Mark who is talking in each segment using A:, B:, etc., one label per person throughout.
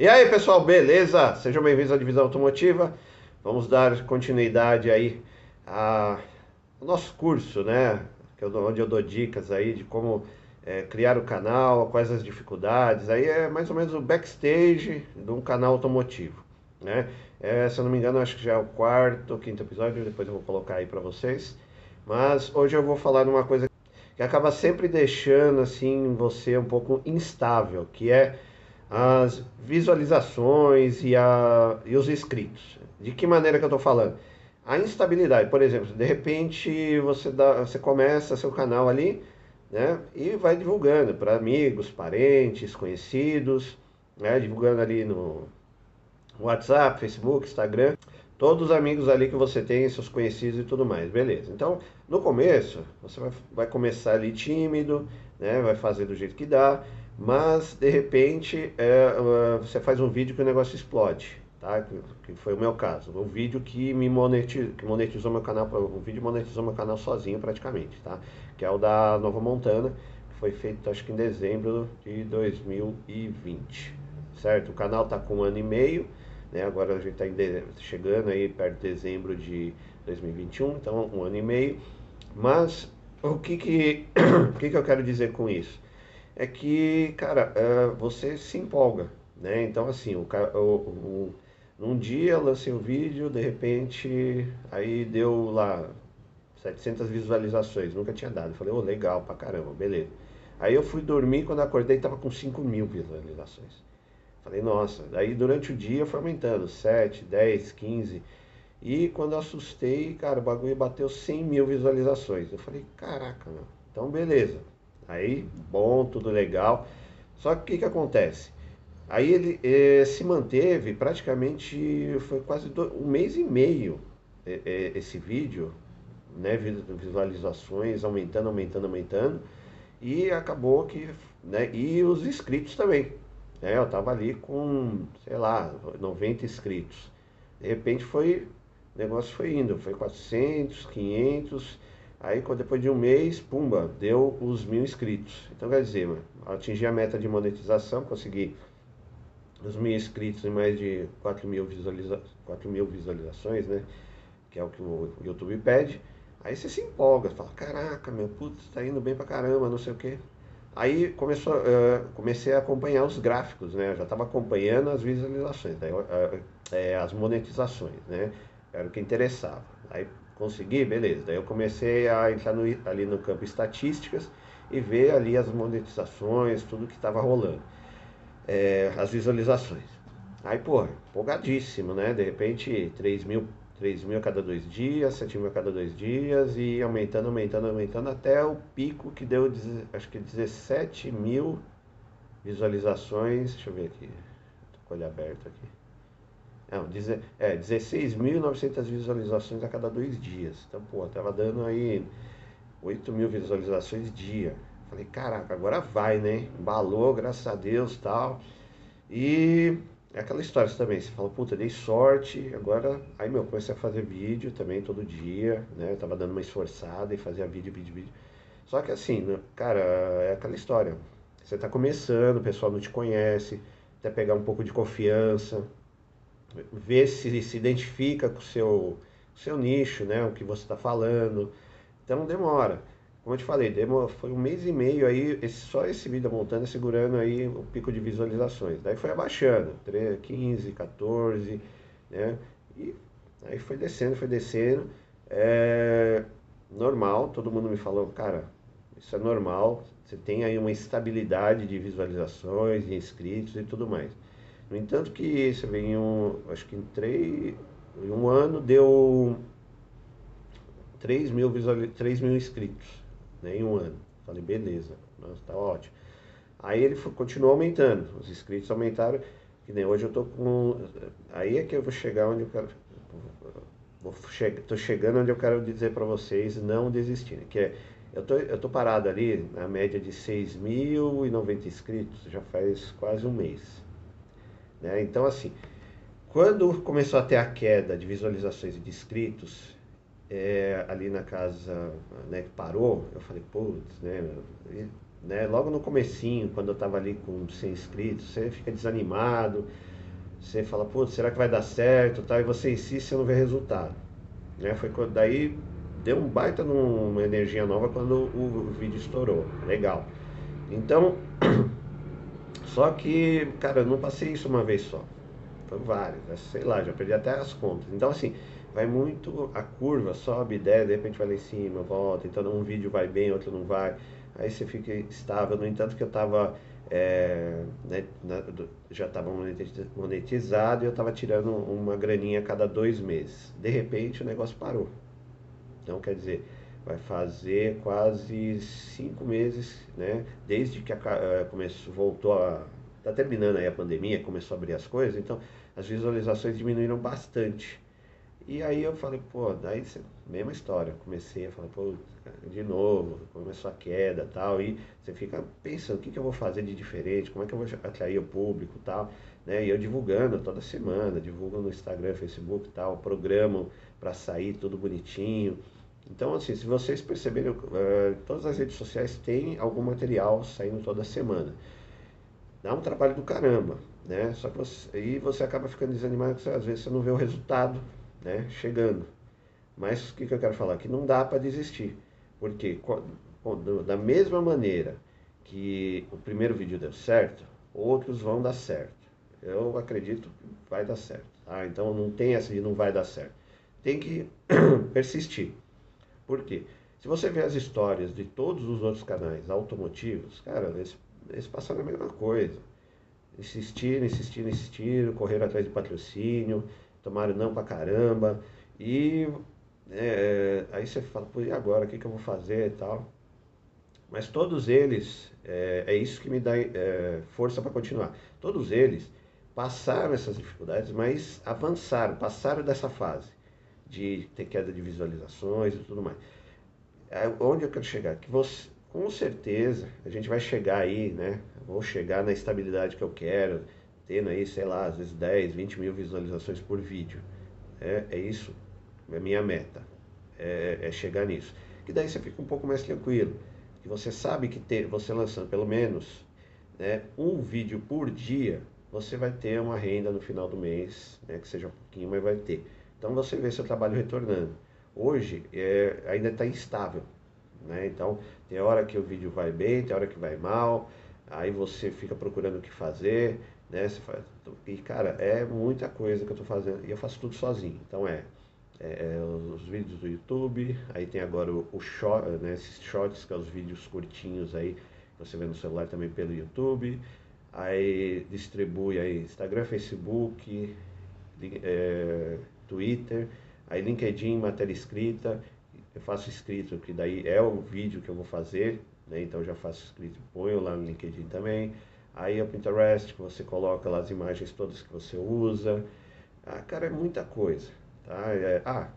A: E aí pessoal, beleza? Sejam bem-vindos à Divisão Automotiva. Vamos dar continuidade aí ao nosso curso, né? Onde eu dou dicas aí de como é, criar o canal, quais as dificuldades. Aí é mais ou menos o backstage de um canal automotivo, né? É, se eu não me engano, acho que já é o quarto quinto episódio, depois eu vou colocar aí para vocês. Mas hoje eu vou falar de uma coisa que acaba sempre deixando assim você um pouco instável, que é as visualizações e, a, e os inscritos. De que maneira que eu estou falando? A instabilidade, por exemplo, de repente você, dá, você começa seu canal ali né, e vai divulgando para amigos, parentes, conhecidos, né, divulgando ali no WhatsApp, Facebook, Instagram, todos os amigos ali que você tem, seus conhecidos e tudo mais, beleza. Então, no começo, você vai, vai começar ali tímido, né, vai fazer do jeito que dá, mas de repente é, você faz um vídeo que o negócio explode, tá? Que, foi o meu caso. Um vídeo que me monetizou, que monetizou meu canal, um vídeo monetizou meu canal sozinho praticamente, tá? Que é o da Nova Montana, que foi feito acho que em dezembro de 2020, certo? O canal tá com um ano e meio, né? Agora a gente está chegando aí perto de dezembro de 2021, então um ano e meio. Mas o que que, o que, que eu quero dizer com isso? É que, cara, uh, você se empolga, né? Então, assim, o, o, o, num dia lancei um vídeo, de repente, aí deu lá 700 visualizações, nunca tinha dado. Falei, ô, oh, legal pra caramba, beleza. Aí eu fui dormir, quando acordei, tava com 5 mil visualizações. Falei, nossa, daí durante o dia foi aumentando, 7, 10, 15. E quando eu assustei, cara, o bagulho bateu 100 mil visualizações. Eu falei, caraca, meu. Então, beleza. Aí, bom, tudo legal. Só que o que, que acontece? Aí ele eh, se manteve praticamente, foi quase um mês e meio eh, eh, esse vídeo, né, visualizações aumentando, aumentando, aumentando, e acabou que, né, e os inscritos também, né, eu tava ali com, sei lá, 90 inscritos, de repente foi, o negócio foi indo, foi 400, 500, Aí depois de um mês, pumba, deu os mil inscritos. Então quer dizer, atingi a meta de monetização, consegui os mil inscritos e mais de 4 mil, visualiza 4 mil visualizações, né? Que é o que o YouTube pede. Aí você se empolga, fala, caraca, meu, putz, tá indo bem pra caramba, não sei o quê. Aí começou, uh, comecei a acompanhar os gráficos, né? Eu já estava acompanhando as visualizações, daí, uh, uh, as monetizações, né? Era o que interessava. Aí Consegui? Beleza. Daí eu comecei a entrar no, ali no campo estatísticas e ver ali as monetizações, tudo que estava rolando. É, as visualizações. Aí, pô, empolgadíssimo, né? De repente, 3 mil, 3 mil a cada dois dias, 7 mil a cada dois dias e aumentando, aumentando, aumentando até o pico que deu, acho que 17 mil visualizações. Deixa eu ver aqui. Tô com o olho aberto aqui. Não, é, 16.900 visualizações a cada dois dias. Então, pô, tava dando aí 8 mil visualizações dia. Falei, caraca, agora vai, né? Embalou, graças a Deus tal. E é aquela história também. Você fala, puta, dei sorte. Agora, aí, meu, comecei a fazer vídeo também todo dia, né? Eu tava dando uma esforçada e fazia vídeo, vídeo, vídeo. Só que assim, né, cara, é aquela história. Você tá começando, o pessoal não te conhece, até pegar um pouco de confiança ver se se identifica com o seu, seu nicho, né? O que você está falando. Então demora. Como eu te falei, demora, foi um mês e meio aí, esse, só esse vídeo montando segurando aí o pico de visualizações. Daí foi abaixando, 13, 15, 14, né? E aí foi descendo, foi descendo. É normal, todo mundo me falou, cara, isso é normal, você tem aí uma estabilidade de visualizações, de inscritos e tudo mais. No entanto que você vê em um, acho que em, três, em um ano deu 3 mil, visual, 3 mil inscritos, né, em um ano. Falei, beleza, nossa, tá ótimo. Aí ele foi, continuou aumentando, os inscritos aumentaram, que nem hoje eu tô com. Aí é que eu vou chegar onde eu quero. Vou che, tô chegando onde eu quero dizer para vocês não desistirem. Que é, eu tô, eu tô parado ali na média de 6.090 inscritos, já faz quase um mês. Né? Então, assim, quando começou a ter a queda de visualizações e de inscritos, é, ali na casa né, que parou, eu falei, putz, né? né? Logo no comecinho, quando eu estava ali com 100 inscritos, você fica desanimado, você fala, pô, será que vai dar certo, tal, e você insiste e não vê resultado. Né? Foi daí deu um baita numa energia nova quando o, o vídeo estourou. Legal. Então, só que, cara, eu não passei isso uma vez só. Foi vários, né? sei lá, já perdi até as contas. Então, assim, vai muito a curva, sobe, desce, de repente vai lá em cima, volta. Então, um vídeo vai bem, outro não vai. Aí você fica estável. No entanto, que eu estava é, né, já estava monetizado e eu estava tirando uma graninha a cada dois meses. De repente, o negócio parou. Então, quer dizer, vai fazer quase cinco meses, né? Desde que a, eh, começou, voltou a. Está terminando aí a pandemia, começou a abrir as coisas, então as visualizações diminuíram bastante. E aí eu falei, pô, daí mesma história. Comecei a falar, pô, de novo, começou a queda tal. E você fica pensando, o que, que eu vou fazer de diferente? Como é que eu vou atrair o público tal? Né? E eu divulgando toda semana, divulgo no Instagram, Facebook tal, programo para sair tudo bonitinho. Então, assim, se vocês perceberem, uh, todas as redes sociais têm algum material saindo toda semana. Dá um trabalho do caramba, né? Só que você, aí você acaba ficando desanimado, porque às vezes você não vê o resultado né, chegando. Mas o que, que eu quero falar? Que não dá para desistir. Porque da mesma maneira que o primeiro vídeo deu certo, outros vão dar certo. Eu acredito que vai dar certo. Tá? Então não tem essa de não vai dar certo. Tem que persistir. Por quê? Se você vê as histórias de todos os outros canais automotivos, cara, eles, eles passaram a mesma coisa. Insistiram, insistiram, insistiram, correram atrás de patrocínio, tomaram não pra caramba. E é, aí você fala, pô, e agora? O que, que eu vou fazer e tal? Mas todos eles, é, é isso que me dá é, força para continuar. Todos eles passaram essas dificuldades, mas avançaram, passaram dessa fase de ter queda de visualizações e tudo mais. É, onde eu quero chegar? Que você, com certeza, a gente vai chegar aí, né? Vou chegar na estabilidade que eu quero, tendo aí, sei lá, às vezes 10, 20 mil visualizações por vídeo. É, é isso, é minha meta, é, é, chegar nisso. Que daí você fica um pouco mais tranquilo, que você sabe que ter, você lançando pelo menos né, um vídeo por dia, você vai ter uma renda no final do mês, né, que seja um pouquinho, mas vai ter. Então você vê seu trabalho retornando. Hoje é, ainda está instável, né? Então tem hora que o vídeo vai bem, tem hora que vai mal, aí você fica procurando o que fazer, né? Você faz, e cara, é muita coisa que eu estou fazendo e eu faço tudo sozinho. Então é, é, é os vídeos do YouTube, aí tem agora o, o short, né, esses shorts, que são é os vídeos curtinhos aí, você vê no celular também pelo YouTube. Aí distribui aí Instagram, Facebook, é, Twitter, aí LinkedIn, matéria escrita, eu faço escrito, que daí é o vídeo que eu vou fazer, né? Então já faço escrito, ponho lá no LinkedIn também. Aí o Pinterest, que você coloca lá as imagens todas que você usa. Ah, cara, é muita coisa. Tá? É, ah,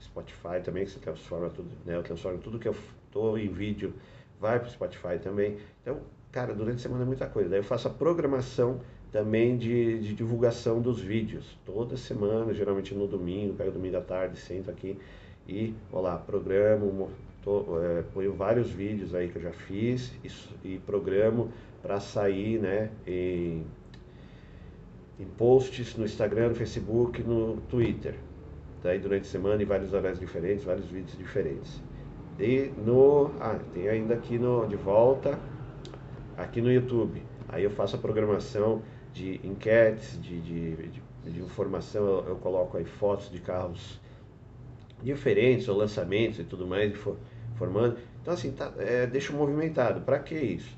A: Spotify também, que você transforma tudo, né? Eu transformo tudo que eu tô em vídeo, vai para o Spotify também. Então, cara, durante a semana é muita coisa. Daí eu faço a programação também de, de, divulgação dos vídeos. Toda semana, geralmente no domingo, pego domingo à tarde, sento aqui e, vou lá, programo, tô, é, ponho vários vídeos aí que eu já fiz e, e programo para sair né, em, em posts no Instagram, no Facebook, no Twitter. Daí durante a semana em vários horários diferentes, vários vídeos diferentes. E no. Ah, tem ainda aqui no, de volta, aqui no YouTube. Aí eu faço a programação de enquetes, de, de, de, de informação, eu, eu, coloco aí fotos de carros diferentes, ou lançamentos e tudo mais, formando. Então, assim, tá, é, deixa movimentado. Para que isso?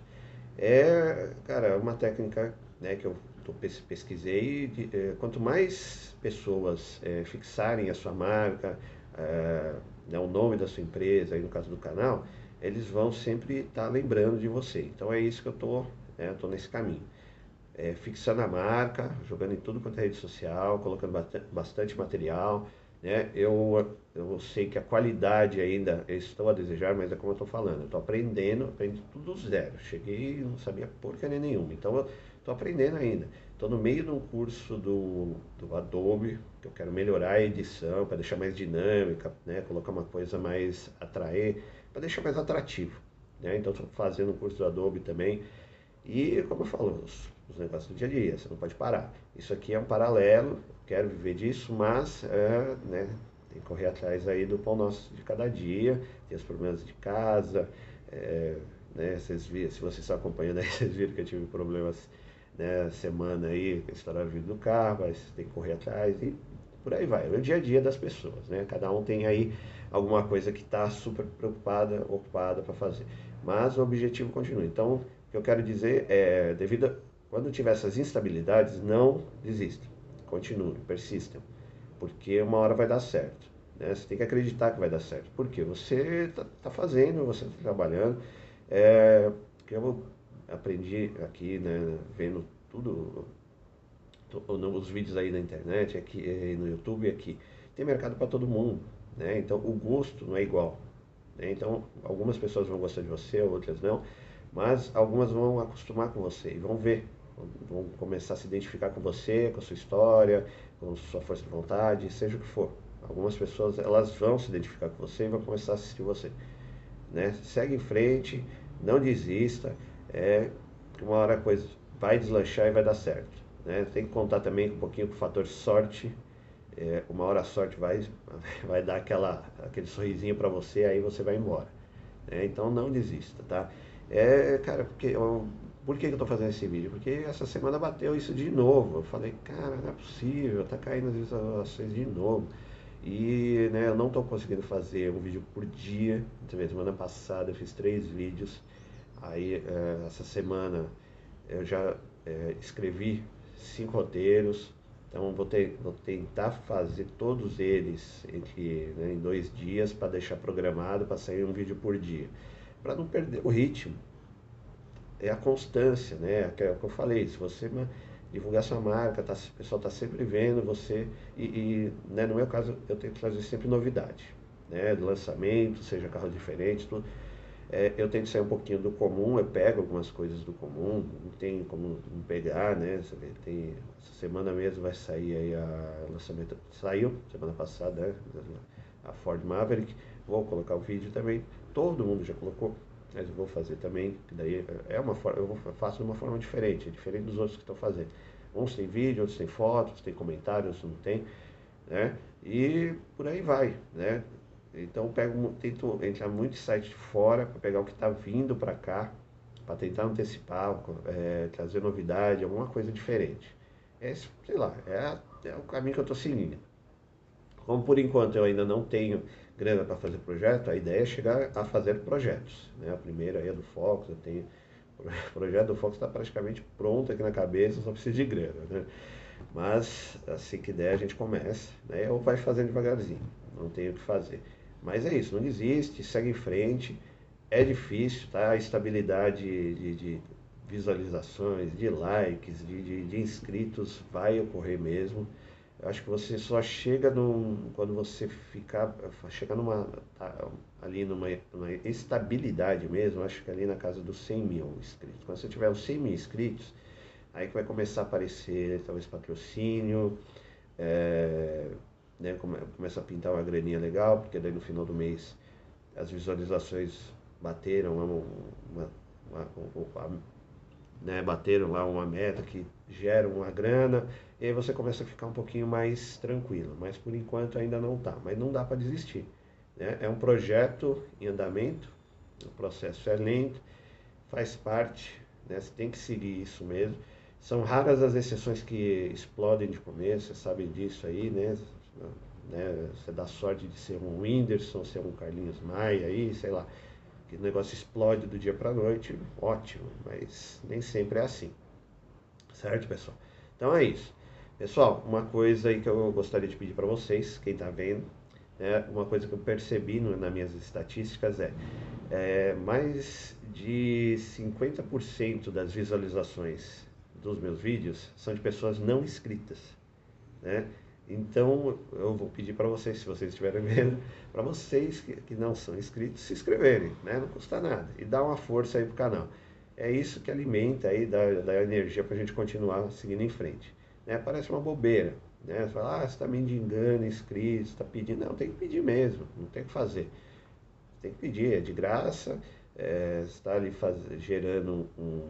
A: É, cara, é uma técnica né, que eu tô, pesquisei. De, é, quanto mais pessoas é, fixarem a sua marca, é, né, o nome da sua empresa, aí no caso do canal, eles vão sempre estar tá lembrando de você. Então é isso que eu estou né, tô nesse caminho é, fixando a marca, jogando em tudo quanto é rede social, colocando bastante material. Né? Eu, eu sei que a qualidade ainda estou a desejar, mas é como eu estou falando, eu estou aprendendo, aprendo tudo do zero. Cheguei e não sabia porcaria nenhuma, então estou aprendendo ainda. Estou no meio de um curso do, do Adobe, que eu quero melhorar a edição, para deixar mais dinâmica, né? colocar uma coisa mais atrair, para deixar mais atrativo. né? Então estou fazendo um curso do Adobe também. E como eu falo, os, os, negócios do dia a dia, você não pode parar. Isso aqui é um paralelo, quero viver disso, mas é, né, tem que correr atrás aí do pão nosso de cada dia, tem os problemas de casa, é, né, vocês viram, se vocês estão acompanhando aí, vocês viram que eu tive problemas né, semana aí, estouraram o vidro do carro, mas tem que correr atrás e por aí vai. É o dia a dia das pessoas, né? Cada um tem aí alguma coisa que está super preocupada, ocupada para fazer. Mas o objetivo continua. Então, o que eu quero dizer é, devido quando tiver essas instabilidades, não desistam, continuem, persistam, porque uma hora vai dar certo. Né? Você tem que acreditar que vai dar certo, porque você está tá fazendo, você está trabalhando. É, eu aprendi aqui, né, vendo tudo, os vídeos aí na internet, aqui no YouTube, aqui tem mercado para todo mundo, né? Então o gosto não é igual. Né? Então algumas pessoas vão gostar de você, outras não, mas algumas vão acostumar com você e vão ver, vão começar a se identificar com você, com a sua história, com sua força de vontade, seja o que for. Algumas pessoas elas vão se identificar com você e vão começar a assistir você. Né? Segue em frente, não desista, é uma hora a coisa vai deslanchar e vai dar certo. Né? Tem que contar também um pouquinho com o fator sorte. É, uma hora a sorte vai, vai dar aquela, aquele sorrisinho para você, aí você vai embora. Né? Então não desista, tá? É, cara, porque eu, por que, eu estou fazendo esse vídeo? Porque essa semana bateu isso de novo. Eu falei, cara, não é possível, tá caindo as visualizações de novo. E né, eu não estou conseguindo fazer um vídeo por dia. Também semana passada eu fiz três vídeos. Aí é, essa semana eu já é, escrevi cinco roteiros. Então vou, ter, vou tentar fazer todos eles entre, né, em dois dias para deixar programado para sair um vídeo por dia. Para não perder o ritmo. É a constância, né? É o que eu falei, se você divulgar sua marca, tá, o pessoal está sempre vendo você. E, e né, no meu caso eu tenho que trazer sempre novidade. Né, lançamento, seja carro diferente, tudo. É, eu tento sair um pouquinho do comum, eu pego algumas coisas do comum, não tem como não pegar, né? Você vê, tem, essa semana mesmo vai sair aí a lançamento, saiu semana passada, né? a Ford Maverick, vou colocar o vídeo também, todo mundo já colocou, mas eu vou fazer também, que daí é uma forma, eu faço de uma forma diferente, é diferente dos outros que estão fazendo. Uns tem vídeo, outros tem fotos, tem comentários, outros não tem, né? E por aí vai, né? Então pego, tento entrar muito site de fora para pegar o que está vindo para cá, para tentar antecipar, é, trazer novidade, alguma coisa diferente. Esse, sei lá, é, é o caminho que eu estou seguindo. Como por enquanto eu ainda não tenho grana para fazer projeto, a ideia é chegar a fazer projetos. Né? A primeira aí é do Fox, eu tenho. O projeto do Fox está praticamente pronto aqui na cabeça, só precisa de grana. Né? Mas assim que der a gente começa, né? ou vai fazendo devagarzinho, não tem o que fazer. Mas é isso, não desiste, segue em frente. É difícil, tá? A estabilidade de, de visualizações, de likes, de, de, de, inscritos vai ocorrer mesmo. Acho que você só chega num, quando você ficar, chega numa, tá, ali numa, numa, estabilidade mesmo, acho que ali na casa dos 100 mil inscritos. Quando você tiver os 100 mil inscritos, aí que vai começar a aparecer talvez patrocínio, é, né, começa a pintar uma graninha legal, porque daí no final do mês as visualizações bateram uma, uma, uma, uma né, bateram lá uma meta que gera uma grana, e aí você começa a ficar um pouquinho mais tranquilo, mas por enquanto ainda não está, mas não dá para desistir. Né? É um projeto em andamento, o processo é lento, faz parte, né? você tem que seguir isso mesmo. São raras as exceções que explodem de começo, você sabe disso aí, né? Né? Você dá sorte de ser um Whindersson, ser um Carlinhos Maia aí, sei lá. Que o negócio explode do dia para noite, ótimo, mas nem sempre é assim. Certo, pessoal? Então é isso. Pessoal, uma coisa aí que eu gostaria de pedir para vocês, quem está vendo, né, uma coisa que eu percebi no, nas minhas estatísticas é, é mais de 50% das visualizações dos meus vídeos são de pessoas não inscritas. Né? Então, eu vou pedir para vocês, se vocês estiverem vendo, para vocês que, que, não são inscritos, se inscreverem, né? Não custa nada. E dá uma força aí pro canal. É isso que alimenta aí, dá, dá energia para a gente continuar seguindo em frente. Né? Parece uma bobeira, né? Você fala, ah, você está me engano, inscrito, está pedindo. Não, tem que pedir mesmo, não tem que fazer. Tem que pedir, é de graça, é, está ali faz, gerando um,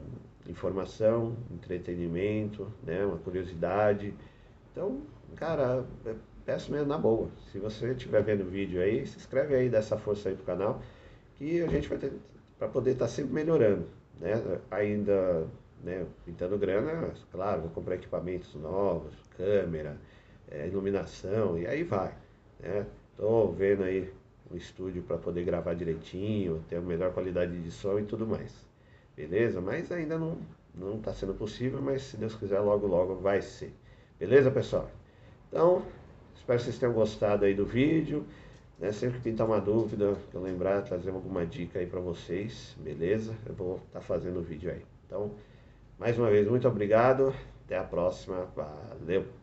A: informação, entretenimento, né, uma curiosidade. Então, cara, é, peço mesmo na boa. Se você estiver vendo o vídeo aí, se inscreve aí, dá essa força aí pro canal, que a gente vai ter para poder estar tá sempre melhorando, né? Ainda, né, pintando grana, claro, vou comprar equipamentos novos, câmera, é, iluminação e aí vai, né? Tô vendo aí um estúdio para poder gravar direitinho, ter a melhor qualidade de som e tudo mais. Beleza? Mas ainda não não está sendo possível, mas se Deus quiser logo logo vai ser. Beleza, pessoal? Então, espero que vocês tenham gostado aí do vídeo. Né? Sempre que pintar uma dúvida, eu lembrar, trazer alguma dica aí para vocês, beleza? Eu vou estar tá fazendo o vídeo aí. Então, mais uma vez, muito obrigado. Até a próxima. Valeu!